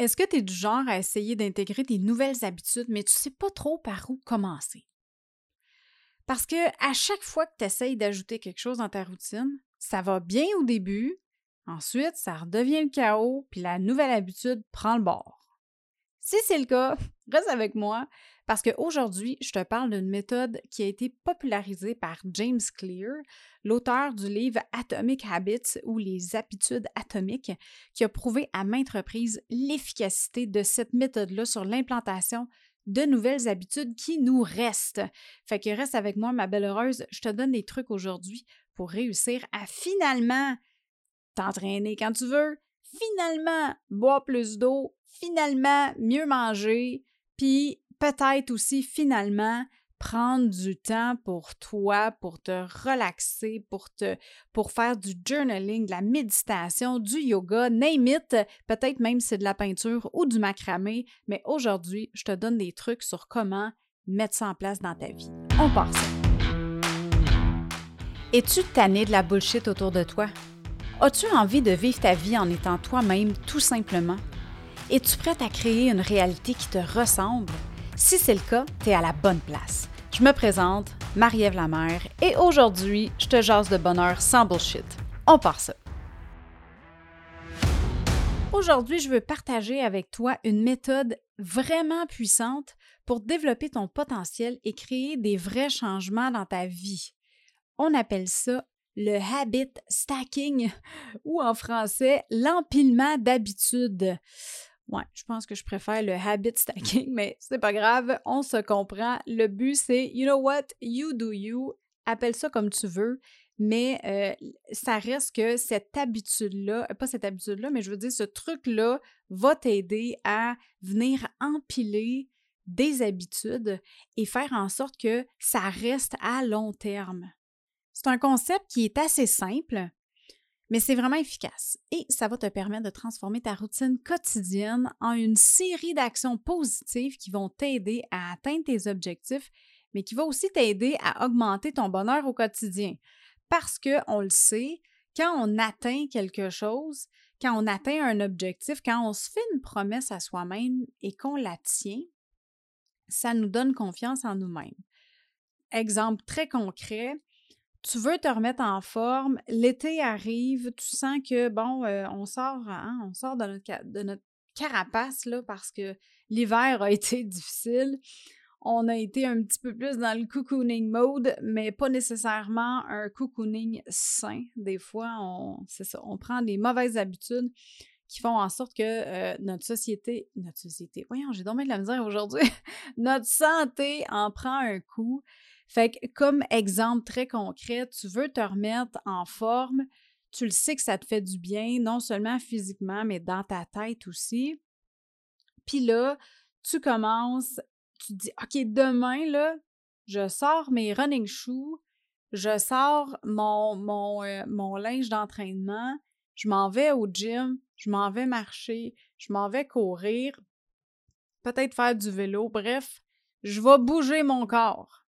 Est-ce que tu es du genre à essayer d'intégrer des nouvelles habitudes, mais tu ne sais pas trop par où commencer? Parce que à chaque fois que tu essayes d'ajouter quelque chose dans ta routine, ça va bien au début, ensuite ça redevient le chaos, puis la nouvelle habitude prend le bord. Si c'est le cas, reste avec moi parce qu'aujourd'hui, je te parle d'une méthode qui a été popularisée par James Clear, l'auteur du livre Atomic Habits ou les habitudes atomiques, qui a prouvé à maintes reprises l'efficacité de cette méthode-là sur l'implantation de nouvelles habitudes qui nous restent. Fait que reste avec moi, ma belle heureuse, je te donne des trucs aujourd'hui pour réussir à finalement t'entraîner quand tu veux, finalement boire plus d'eau, finalement mieux manger, puis peut-être aussi finalement prendre du temps pour toi, pour te relaxer, pour te faire du journaling, de la méditation, du yoga, name it, peut-être même c'est de la peinture ou du macramé, mais aujourd'hui, je te donne des trucs sur comment mettre ça en place dans ta vie. On part ça. Es-tu tanné de la bullshit autour de toi? As-tu envie de vivre ta vie en étant toi-même tout simplement? Es-tu prête à créer une réalité qui te ressemble? Si c'est le cas, tu es à la bonne place. Je me présente, Marie-Ève Lamère, et aujourd'hui, je te jase de bonheur sans bullshit. On part ça. Aujourd'hui, je veux partager avec toi une méthode vraiment puissante pour développer ton potentiel et créer des vrais changements dans ta vie. On appelle ça le habit stacking ou en français l'empilement d'habitudes. Ouais, je pense que je préfère le habit stacking, mais c'est pas grave, on se comprend. Le but, c'est, you know what, you do you, appelle ça comme tu veux, mais euh, ça reste que cette habitude-là, pas cette habitude-là, mais je veux dire, ce truc-là va t'aider à venir empiler des habitudes et faire en sorte que ça reste à long terme. C'est un concept qui est assez simple, mais c'est vraiment efficace et ça va te permettre de transformer ta routine quotidienne en une série d'actions positives qui vont t'aider à atteindre tes objectifs, mais qui va aussi t'aider à augmenter ton bonheur au quotidien. Parce que on le sait, quand on atteint quelque chose, quand on atteint un objectif, quand on se fait une promesse à soi-même et qu'on la tient, ça nous donne confiance en nous-mêmes. Exemple très concret, tu veux te remettre en forme, l'été arrive, tu sens que, bon, euh, on sort, hein, on sort de notre, carapace, là, parce que l'hiver a été difficile. On a été un petit peu plus dans le cocooning mode, mais pas nécessairement un cocooning sain. Des fois, on, c'est ça, on prend des mauvaises habitudes qui font en sorte que euh, notre société, notre société, voyons, j'ai dormi de la misère aujourd'hui, notre santé en prend un coup. Fait que, comme exemple très concret, tu veux te remettre en forme, tu le sais que ça te fait du bien, non seulement physiquement, mais dans ta tête aussi. Puis là, tu commences, tu te dis, OK, demain, là, je sors mes running shoes, je sors mon, mon, euh, mon linge d'entraînement, je m'en vais au gym, je m'en vais marcher, je m'en vais courir, peut-être faire du vélo, bref, je vais bouger mon corps.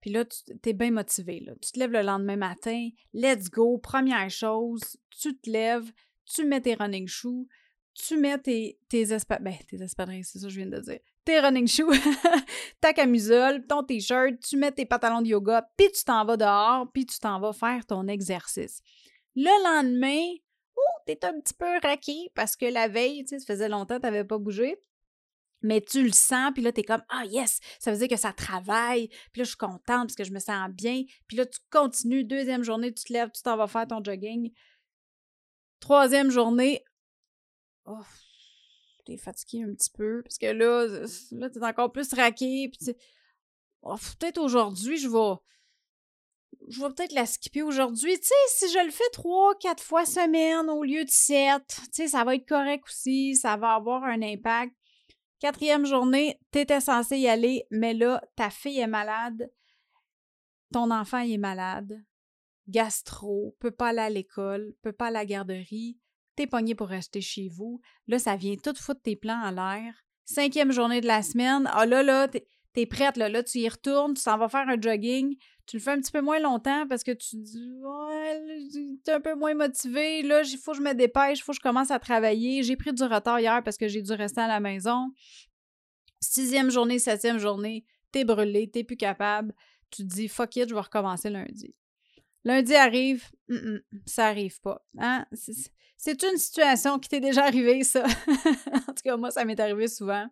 Puis là, tu es bien motivé. Là. Tu te lèves le lendemain matin, let's go, première chose, tu te lèves, tu mets tes running shoes, tu mets tes, tes, ben, tes espadrilles, c'est ça que je viens de dire, tes running shoes, ta camisole, ton t-shirt, tu mets tes pantalons de yoga, puis tu t'en vas dehors, puis tu t'en vas faire ton exercice. Le lendemain, oh, t'es un petit peu raqué parce que la veille, tu sais, ça faisait longtemps que t'avais pas bougé mais tu le sens, puis là, tu es comme Ah, yes, ça veut dire que ça travaille, puis là, je suis contente parce que je me sens bien, puis là, tu continues, deuxième journée, tu te lèves, tu t'en vas faire ton jogging. Troisième journée, oh, t'es fatigué un petit peu, parce que là, là t'es encore plus raqué, puis tu peut-être aujourd'hui, je vais. Je vais peut-être la skipper aujourd'hui. Tu sais, si je le fais trois, quatre fois semaine au lieu de sept, tu sais, ça va être correct aussi, ça va avoir un impact. Quatrième journée, tu étais censé y aller, mais là, ta fille est malade, ton enfant est malade, gastro, peut pas aller à l'école, peut pas aller à la garderie, t'es pogné pour rester chez vous. Là, ça vient tout foutre tes plans en l'air. Cinquième journée de la semaine, ah là, là, t'es es prête, là, là, tu y retournes, tu t'en vas faire un jogging, Tu le fais un petit peu moins longtemps parce que tu dis Ouais, es un peu moins motivé. Là, il faut que je me dépêche, il faut que je commence à travailler. J'ai pris du retard hier parce que j'ai dû rester à la maison. Sixième journée, septième journée, t'es brûlé, t'es plus capable. Tu te dis Fuck it, je vais recommencer lundi. Lundi arrive, ça arrive pas. Hein? C'est une situation qui t'est déjà arrivée, ça. en tout cas, moi, ça m'est arrivé souvent.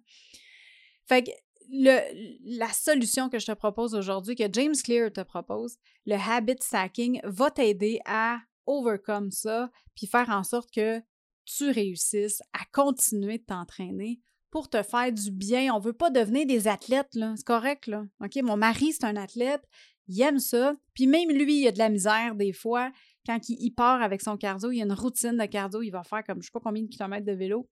Fait que la solution que je te propose aujourd'hui, que James Clear te propose, le habit stacking, va t'aider à overcome ça, puis faire en sorte que tu réussisses à continuer de t'entraîner pour te faire du bien. On veut pas devenir des athlètes, là. C'est correct, là. Mon mari, c'est un athlète. Il aime ça. Puis même lui, il a de la misère des fois. Quand il, part avec son cardio, il a une routine de cardio. Il va faire comme je sais pas combien de kilomètres de vélo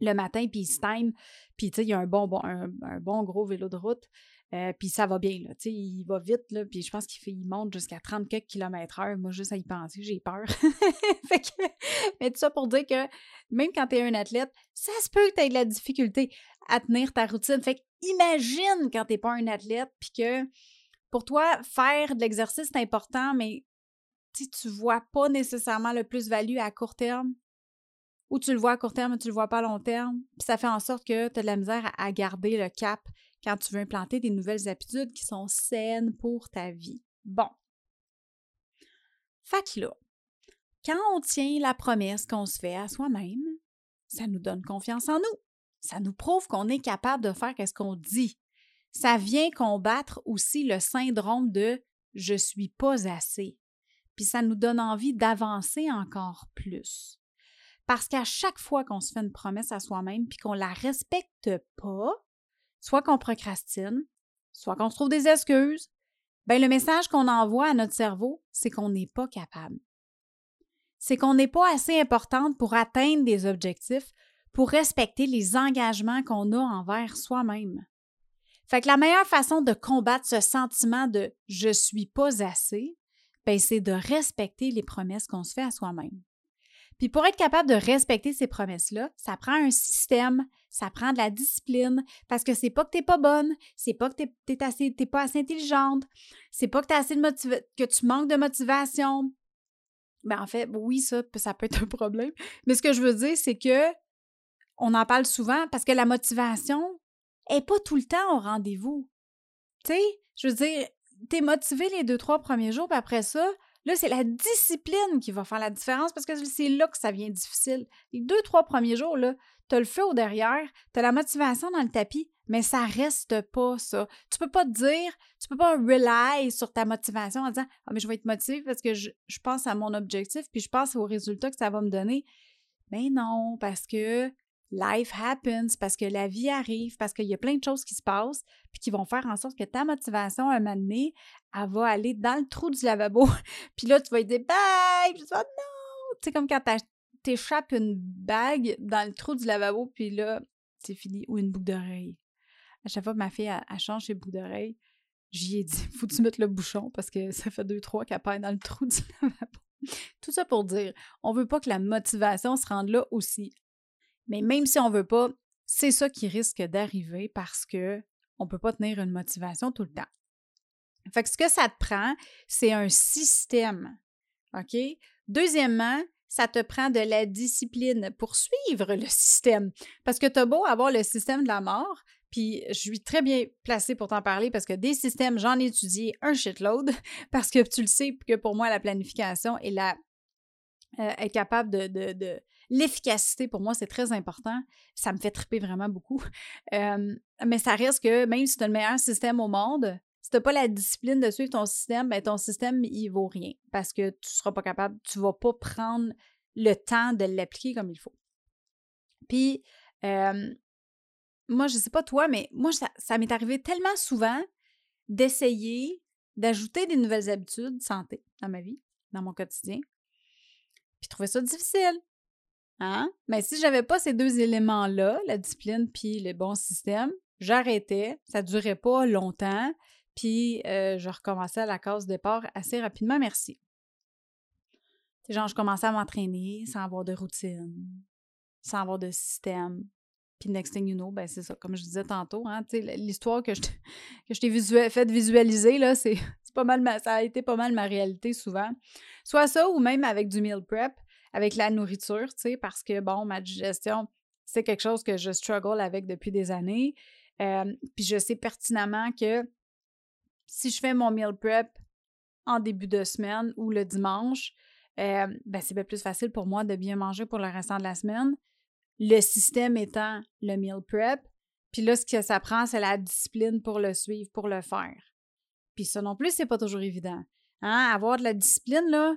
le matin, puis il se time. Puis, il y a un bon, un, bon gros vélo de route. Euh, puis ça va bien, là. Il va vite. Puis je pense qu'il monte jusqu'à 30 km heure. Moi, juste à y penser, j'ai peur. fait que, mais tout ça pour dire que même quand tu es un athlète, ça se peut que tu aies de la difficulté à tenir ta routine. Fait que imagine quand tu pas un athlète, puis que pour toi, faire de l'exercice, c'est important, mais tu vois pas nécessairement le plus-value à court terme ou tu le vois à court terme, mais tu le vois pas à long terme. Puis ça fait en sorte que tu as de la misère à, garder le cap quand tu veux implanter des nouvelles habitudes qui sont saines pour ta vie. Bon. Fait que quand on tient la promesse qu'on se fait à soi-même, ça nous donne confiance en nous. Ça nous prouve qu'on est capable de faire ce qu'on dit. Ça vient combattre aussi le syndrome de je suis pas assez. Puis ça nous donne envie d'avancer encore plus. Parce qu'à chaque fois qu'on se fait une promesse à soi-même puis qu'on la respecte pas, soit qu'on procrastine, soit qu'on se trouve des excuses, ben le message qu'on envoie à notre cerveau, c'est qu'on n'est pas capable. C'est qu'on n'est pas assez importante pour atteindre des objectifs, pour respecter les engagements qu'on a envers soi-même. Fait la meilleure façon de combattre ce sentiment de je suis pas assez, ben c'est de respecter les promesses qu'on se fait à soi-même. Puis pour être capable de respecter ces promesses-là, ça prend un système, ça prend de la discipline, parce que c'est pas que t'es pas bonne, c'est pas que t'es, pas assez intelligente, c'est pas que assez de que tu manques de motivation. Ben en fait, oui, ça, ça peut être un problème. Mais ce que je veux dire, c'est que on en parle souvent parce que la motivation est pas tout le temps au rendez-vous. Tu sais, je veux dire, t'es motivé les deux, trois premiers jours, puis après ça, Là, c'est la discipline qui va faire la différence parce que c'est là que ça vient difficile. Les deux, trois premiers jours, là, tu as le feu au derrière, tu as la motivation dans le tapis, mais ça reste pas ça. Tu peux pas te dire, tu peux pas rely sur ta motivation en disant Ah, mais je vais être motivé parce que je, je pense à mon objectif puis je pense aux résultats que ça va me donner. Mais non, parce que life happens, parce que la vie arrive, parce qu'il y a plein de choses qui se passent, puis qui vont faire en sorte que ta motivation, à un moment donné, elle va aller dans le trou du lavabo. puis là, tu vas dire bye, puis tu vas non! Tu sais, comme quand t'échappes une bague dans le trou du lavabo, puis là, c'est fini. Ou une boucle d'oreille. À chaque fois que ma fille, elle, change ses boucles d'oreille, j'y ai dit, faut tu mettes le bouchon parce que ça fait deux, trois qu'elle perd dans le trou du lavabo. Tout ça pour dire, on veut pas que la motivation se rende là aussi. Mais même si on veut pas, c'est ça qui risque d'arriver parce que on peut pas tenir une motivation tout le temps. Fait ce que ça te prend, c'est un système. OK? Deuxièmement, ça te prend de la discipline pour suivre le système. Parce que tu as beau avoir le système de la mort, puis je suis très bien placée pour t'en parler parce que des systèmes, j'en ai étudié un shitload, parce que tu le sais que pour moi, la planification et la euh, capable de, L'efficacité, pour moi, c'est très important. Ça me fait triper vraiment beaucoup. mais ça reste que même si tu as le meilleur système au monde, si tu n'as pas la discipline de suivre ton système, ben ton système, il vaut rien parce que tu ne seras pas capable, tu ne vas pas prendre le temps de l'appliquer comme il faut. Puis, moi, je ne sais pas toi, mais moi, ça, ça m'est arrivé tellement souvent d'essayer d'ajouter des nouvelles habitudes de santé dans ma vie, dans mon quotidien, puis trouver ça difficile. Hein? Mais si j'avais pas ces deux éléments-là, la discipline puis le bon système, j'arrêtais, ça durait pas longtemps, puis euh, je recommençais à la case départ assez rapidement, merci. Genre, je commençais à m'entraîner sans avoir de routine, sans avoir de système. Puis next thing you know, ben c'est ça, comme je disais tantôt, hein, l'histoire que je, t'ai fait visualiser, là, c'est pas mal ça a été pas mal ma réalité souvent. Soit ça ou même avec du meal prep, avec la nourriture, tu sais, parce que bon, ma digestion, c'est quelque chose que je struggle avec depuis des années. Puis je sais pertinemment que si je fais mon meal prep en début de semaine ou le dimanche, ben c'est bien plus facile pour moi de bien manger pour le restant de la semaine le système étant le meal prep. Puis là, ce que ça prend, c'est la discipline pour le suivre, pour le faire. Puis ça non plus, c'est pas toujours évident. Hein? Avoir de la discipline, là,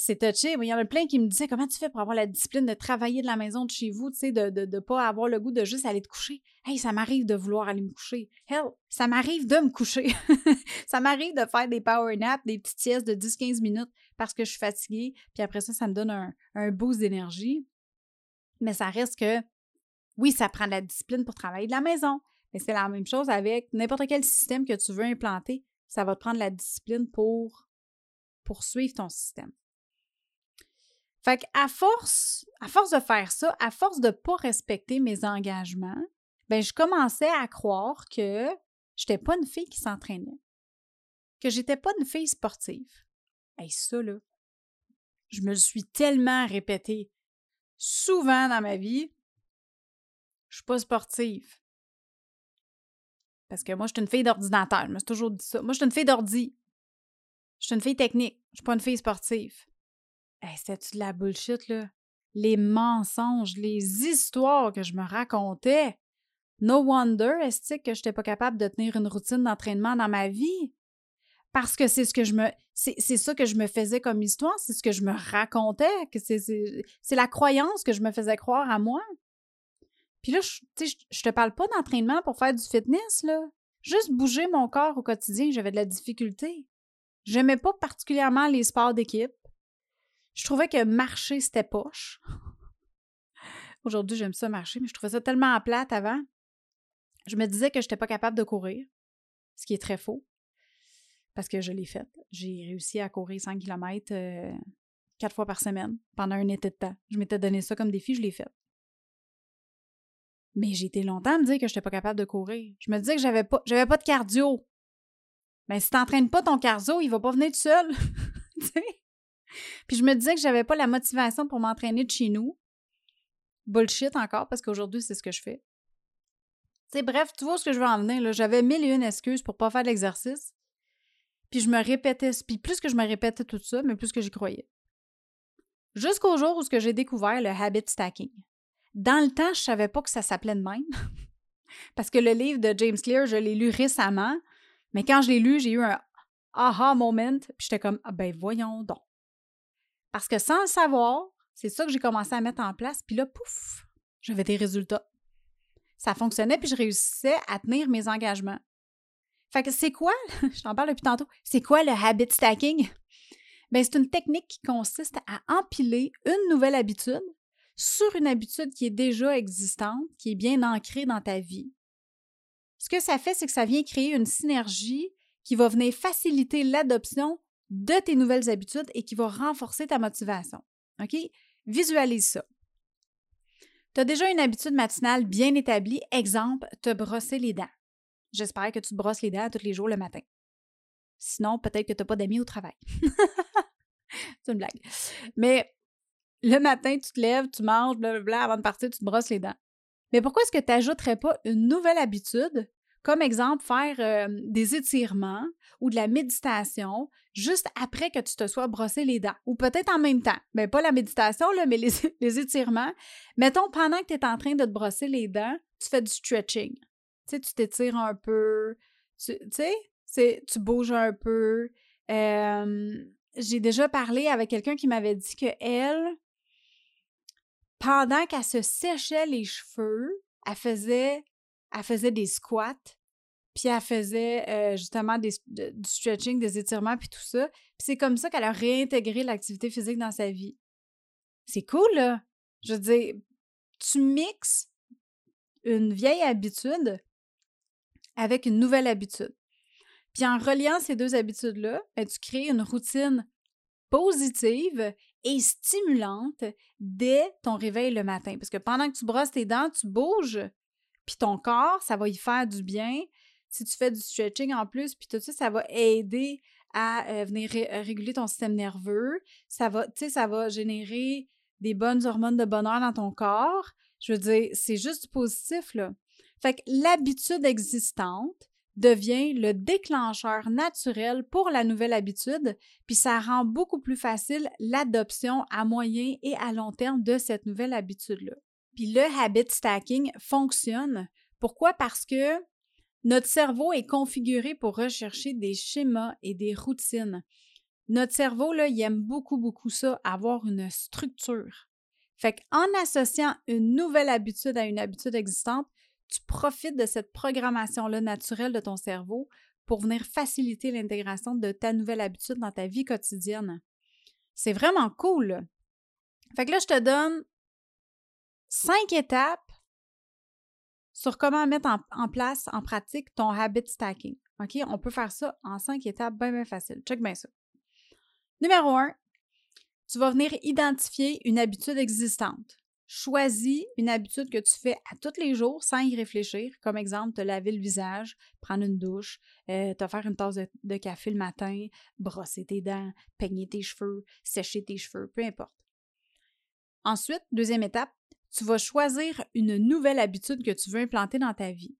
c'est touché. Il y en a plein qui me disaient comment tu fais pour avoir la discipline de travailler de la maison de chez vous, tu sais, de ne de, pas avoir le goût de juste aller te coucher? Hey, ça m'arrive de vouloir aller me coucher. Hell, ça m'arrive de me coucher. ça m'arrive de faire des power naps, des petites siestes de 10-15 minutes parce que je suis fatiguée. Puis après ça, ça me donne un, un boost d'énergie mais ça reste que, oui, ça prend de la discipline pour travailler de la maison, mais c'est la même chose avec n'importe quel système que tu veux implanter. Ça va te prendre de la discipline pour poursuivre ton système. Fait qu'à force, à force de faire ça, à force de ne pas respecter mes engagements, ben je commençais à croire que je n'étais pas une fille qui s'entraînait, que j'étais pas une fille sportive. Et ça, là, je me le suis tellement répété souvent dans ma vie, je suis pas sportive. Parce que moi, je suis une fille d'ordinateur. Je me suis toujours dit ça. Moi, je suis une fille d'ordi. Je suis une fille technique. Je suis pas une fille sportive. Hey, C'était-tu de la bullshit, là? Les mensonges, les histoires que je me racontais. No wonder, est-ce que je n'étais pas capable de tenir une routine d'entraînement dans ma vie? parce que c'est ce que je me c'est ça que je me faisais comme histoire, c'est ce que je me racontais, c'est la croyance que je me faisais croire à moi. Puis là, je, je te parle pas d'entraînement pour faire du fitness, là. Juste bouger mon corps au quotidien, j'avais de la difficulté. J'aimais pas particulièrement les sports d'équipe. Je trouvais que marcher, c'était poche. Aujourd'hui, j'aime ça marcher, mais je trouvais ça tellement plate avant. Je me disais que je n'étais pas capable de courir, ce qui est très faux parce que je l'ai fait. J'ai réussi à courir 100 km euh, quatre fois par semaine pendant un été de temps. Je m'étais donné ça comme défi, je l'ai fait. Mais j'ai été longtemps à me dire que je n'étais pas capable de courir. Je me disais que j'avais pas, j'avais pas de cardio. Mais si tu n'entraînes pas ton cardio, il va pas venir tout seul. Puis je me disais que j'avais pas la motivation pour m'entraîner de chez nous. Bullshit encore, parce qu'aujourd'hui, c'est ce que je fais. sais, bref, tu vois ce que je veux en venir. J'avais mille et une excuses pour pas faire l'exercice. Puis je me répétais, puis plus que je me répétais tout ça, mais plus que j'y croyais. Jusqu'au jour où j'ai découvert le habit stacking. Dans le temps, je savais pas que ça s'appelait de même. Parce que le livre de James Clear, je l'ai lu récemment, mais quand je l'ai lu, j'ai eu un aha moment, puis j'étais comme ah ben voyons donc. Parce que sans le savoir, c'est ça que j'ai commencé à mettre en place, puis là pouf, j'avais des résultats. Ça fonctionnait puis je réussissais à tenir mes engagements. Fait que c'est quoi, je t'en parle depuis tantôt, c'est quoi le habit stacking? Ben, c'est une technique qui consiste à empiler une nouvelle habitude sur une habitude qui est déjà existante, qui est bien ancrée dans ta vie. Ce que ça fait, c'est que ça vient créer une synergie qui va venir faciliter l'adoption de tes nouvelles habitudes et qui va renforcer ta motivation. OK? Visualise ça. Tu as déjà une habitude matinale bien établie, exemple, te brosser les dents. J'espère que tu te brosses les dents tous les jours le matin. Sinon, peut-être que tu n'as pas d'amis au travail. C'est une blague. Mais le matin, tu te lèves, tu manges, blablabla, avant de partir, tu te brosses les dents. Mais pourquoi est-ce que tu n'ajouterais pas une nouvelle habitude, comme exemple faire euh, des étirements ou de la méditation juste après que tu te sois brossé les dents? Ou peut-être en même temps. Mais ben, pas la méditation, là, mais les, les étirements. Mettons, pendant que tu es en train de te brosser les dents, tu fais du stretching tu tu t'étires un peu, tu sais, tu bouges un peu. j'ai déjà parlé avec quelqu'un qui m'avait dit que elle, pendant qu'elle se séchait les cheveux, elle faisait, elle faisait des squats, puis elle faisait euh, justement du stretching, des étirements, puis tout ça. Puis c'est comme ça qu'elle a réintégré l'activité physique dans sa vie. C'est cool, là. Je veux dire, tu mixes une vieille habitude avec une nouvelle habitude. Puis en reliant ces deux habitudes-là, ben, tu crées une routine positive et stimulante dès ton réveil le matin. Parce que pendant que tu brosses tes dents, tu bouges, puis ton corps, ça va y faire du bien. Si tu fais du stretching en plus, puis tout ça, ça va aider à euh, venir réguler ton système nerveux. Ça va, ça va générer des bonnes hormones de bonheur dans ton corps. Je veux dire, c'est juste positif, là. Fait que l'habitude existante devient le déclencheur naturel pour la nouvelle habitude, puis ça rend beaucoup plus facile l'adoption à moyen et à long terme de cette nouvelle habitude-là. Puis le habit stacking fonctionne. Pourquoi? Parce que notre cerveau est configuré pour rechercher des schémas et des routines. Notre cerveau, là, il aime beaucoup, beaucoup ça, avoir une structure. Fait qu'en associant une nouvelle habitude à une habitude existante, tu profites de cette programmation-là naturelle de ton cerveau pour venir faciliter l'intégration de ta nouvelle habitude dans ta vie quotidienne. C'est vraiment cool. Fait que là, je te donne cinq étapes sur comment mettre en, place, en pratique, ton habit stacking. On peut faire ça en cinq étapes bien, bien facile. Check bien ça. Numéro un, tu vas venir identifier une habitude existante. Choisis une habitude que tu fais à tous les jours sans y réfléchir. Comme exemple, te laver le visage, prendre une douche, euh, te faire une tasse de, café le matin, brosser tes dents, peigner tes cheveux, sécher tes cheveux, peu importe. Ensuite, deuxième étape, tu vas choisir une nouvelle habitude que tu veux implanter dans ta vie.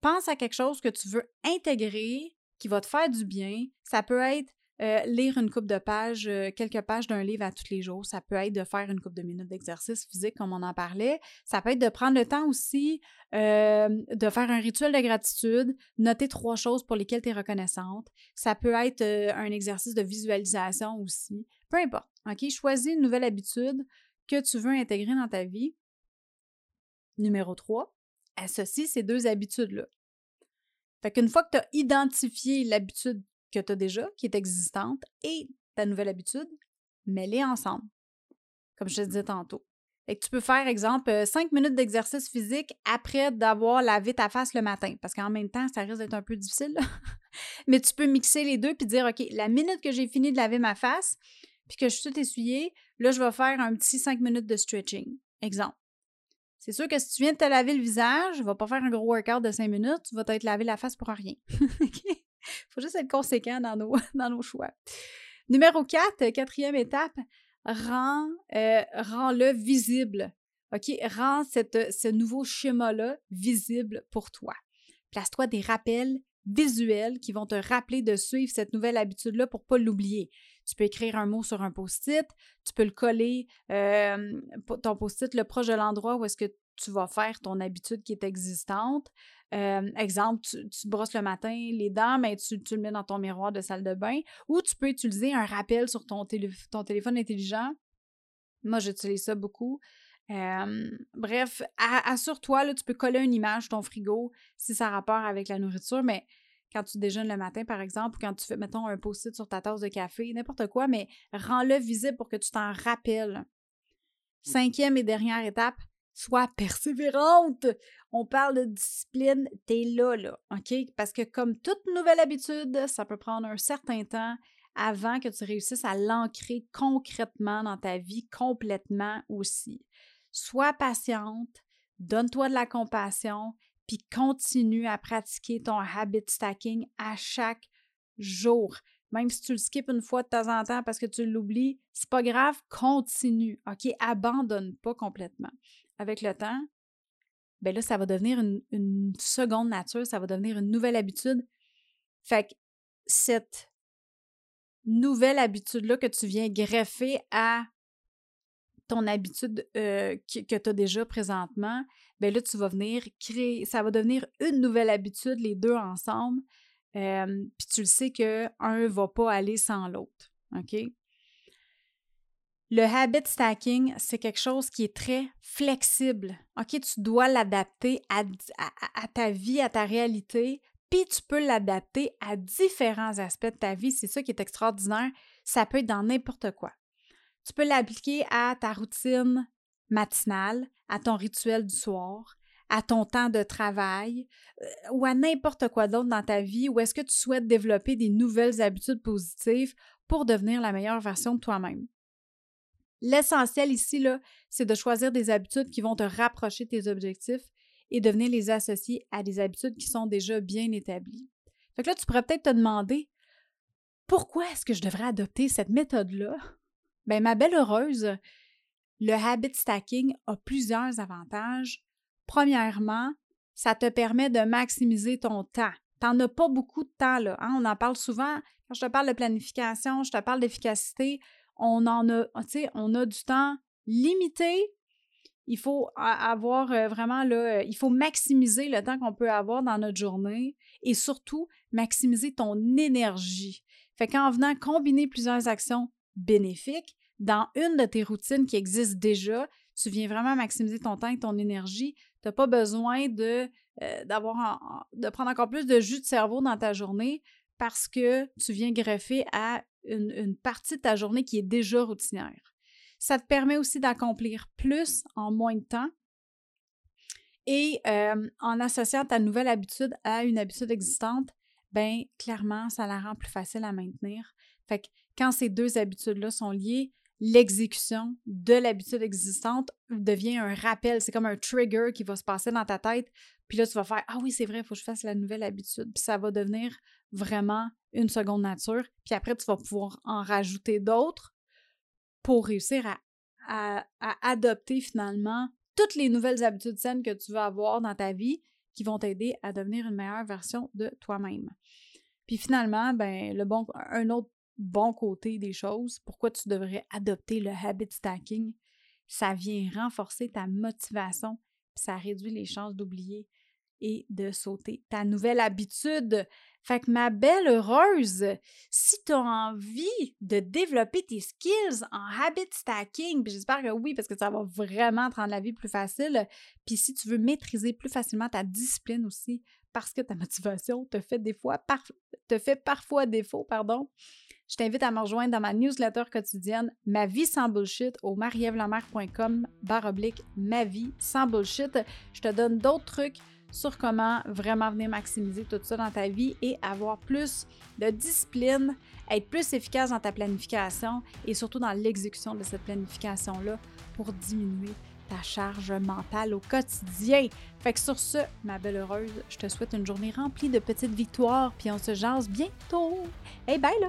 Pense à quelque chose que tu veux intégrer, qui va te faire du bien. Ça peut être euh, lire une coupe de pages, euh, quelques pages d'un livre à tous les jours. Ça peut être de faire une coupe de minutes d'exercice physique, comme on en parlait. Ça peut être de prendre le temps aussi euh, de faire un rituel de gratitude, noter trois choses pour lesquelles tu es reconnaissante. Ça peut être un exercice de visualisation aussi. Peu importe. OK? Choisis une nouvelle habitude que tu veux intégrer dans ta vie. Numéro 3, associe ces deux habitudes-là. Fait qu'une fois que tu as identifié l'habitude que tu as déjà, qui est existante, et ta nouvelle habitude, mets-les ensemble, comme je te disais tantôt. Et tu peux faire, exemple, 5 euh, minutes d'exercice physique après d'avoir lavé ta face le matin, parce qu'en même temps, ça risque d'être un peu difficile. Mais tu peux mixer les deux puis dire, OK, la minute que j'ai fini de laver ma face, puis que je suis tout essuyée, là, je vais faire un petit 5 minutes de stretching. Exemple. C'est sûr que si tu viens de te laver le visage, ne va pas faire un gros workout de 5 minutes, tu vas te laver la face pour rien. Il faut juste être conséquent dans nos, dans nos choix. Numéro 4, quatrième étape, rends, euh, rends-le visible. OK? Rends ce nouveau schéma-là visible pour toi. Place-toi des rappels visuels qui vont te rappeler de suivre cette nouvelle habitude-là pour ne pas l'oublier. Tu peux écrire un mot sur un post-it, tu peux le coller, ton post-it, le proche de l'endroit où est-ce que tu vas faire ton habitude qui est existante. Exemple, tu, brosses le matin les dents, mais tu, le mets dans ton miroir de salle de bain. Ou tu peux utiliser un rappel sur ton, téléphone intelligent. Moi, j'utilise ça beaucoup. Bref, assure-toi, tu peux coller une image ton frigo si ça a rapport avec la nourriture, mais quand tu déjeunes le matin, par exemple, ou quand tu fais, mettons, un post-it sur ta tasse de café, n'importe quoi, mais rends-le visible pour que tu t'en rappelles. Cinquième et dernière étape, sois persévérante. On parle de discipline, t'es là, là, OK? Parce que comme toute nouvelle habitude, ça peut prendre un certain temps avant que tu réussisses à l'ancrer concrètement dans ta vie complètement aussi. Sois patiente, donne-toi de la compassion puis continue à pratiquer ton habit stacking à chaque jour. Même si tu le skips une fois de temps en temps parce que tu l'oublies, c'est pas grave, continue. OK? Abandonne pas complètement. Avec le temps, ben là, ça va devenir une, une seconde nature, ça va devenir une nouvelle habitude. Fait que cette nouvelle habitude-là que tu viens greffer à ton habitude euh, que, tu as déjà présentement, ben là, tu vas venir créer, ça va devenir une nouvelle habitude, les deux ensemble. Puis tu le sais qu'un ne va pas aller sans l'autre. OK? Le habit stacking, c'est quelque chose qui est très flexible. OK? Tu dois l'adapter à, ta vie, à ta réalité, puis tu peux l'adapter à différents aspects de ta vie. C'est ça qui est extraordinaire. Ça peut être dans n'importe quoi. Tu peux l'appliquer à ta routine matinale, à ton rituel du soir, à ton temps de travail euh, ou à n'importe quoi d'autre dans ta vie où est-ce que tu souhaites développer des nouvelles habitudes positives pour devenir la meilleure version de toi-même. L'essentiel ici, c'est de choisir des habitudes qui vont te rapprocher de tes objectifs et de venir les associer à des habitudes qui sont déjà bien établies. Fait que là, tu pourrais peut-être te demander pourquoi est-ce que je devrais adopter cette méthode-là? Bien, ma belle heureuse, le habit stacking a plusieurs avantages. Premièrement, ça te permet de maximiser ton temps. Tu n'en as pas beaucoup de temps, là. Hein? On en parle souvent. Quand je te parle de planification, je te parle d'efficacité, on en a, on a du temps limité. Il faut avoir euh, vraiment là, il faut maximiser le temps qu'on peut avoir dans notre journée et surtout maximiser ton énergie. Fait qu'en venant combiner plusieurs actions bénéfiques dans une de tes routines qui existe déjà, tu viens vraiment maximiser ton temps et ton énergie. Tu n'as pas besoin de, euh, de prendre encore plus de jus de cerveau dans ta journée parce que tu viens greffer à une, partie de ta journée qui est déjà routinière. Ça te permet aussi d'accomplir plus en moins de temps et euh, en associant ta nouvelle habitude à une habitude existante, ben clairement, ça la rend plus facile à maintenir. Fait que quand ces deux habitudes-là sont liées, l'exécution de l'habitude existante devient un rappel. C'est comme un trigger qui va se passer dans ta tête. Puis là, tu vas faire Ah oui, c'est vrai, il faut que je fasse la nouvelle habitude. Puis ça va devenir vraiment une seconde nature. Puis après, tu vas pouvoir en rajouter d'autres pour réussir à, à, adopter finalement toutes les nouvelles habitudes saines que tu veux avoir dans ta vie qui vont t'aider à devenir une meilleure version de toi-même. Puis finalement, ben, le bon, un autre bon côté des choses, pourquoi tu devrais adopter le habit stacking, ça vient renforcer ta motivation, puis ça réduit les chances d'oublier et de sauter ta nouvelle habitude. Fait que ma belle heureuse, si tu as envie de développer tes skills en habit stacking, puis j'espère que oui, parce que ça va vraiment te rendre la vie plus facile, puis si tu veux maîtriser plus facilement ta discipline aussi, parce que ta motivation te fait des fois te fait parfois défaut, pardon, je t'invite à me rejoindre dans ma newsletter quotidienne Ma vie sans bullshit au marievlamer.com baroblique Ma vie sans bullshit. Je te donne d'autres trucs sur comment vraiment venir maximiser tout ça dans ta vie et avoir plus de discipline, être plus efficace dans ta planification et surtout dans l'exécution de cette planification-là pour diminuer ta charge mentale au quotidien. Fait que sur ce, ma belle heureuse, je te souhaite une journée remplie de petites victoires, puis on se jase bientôt. Hey, bye là!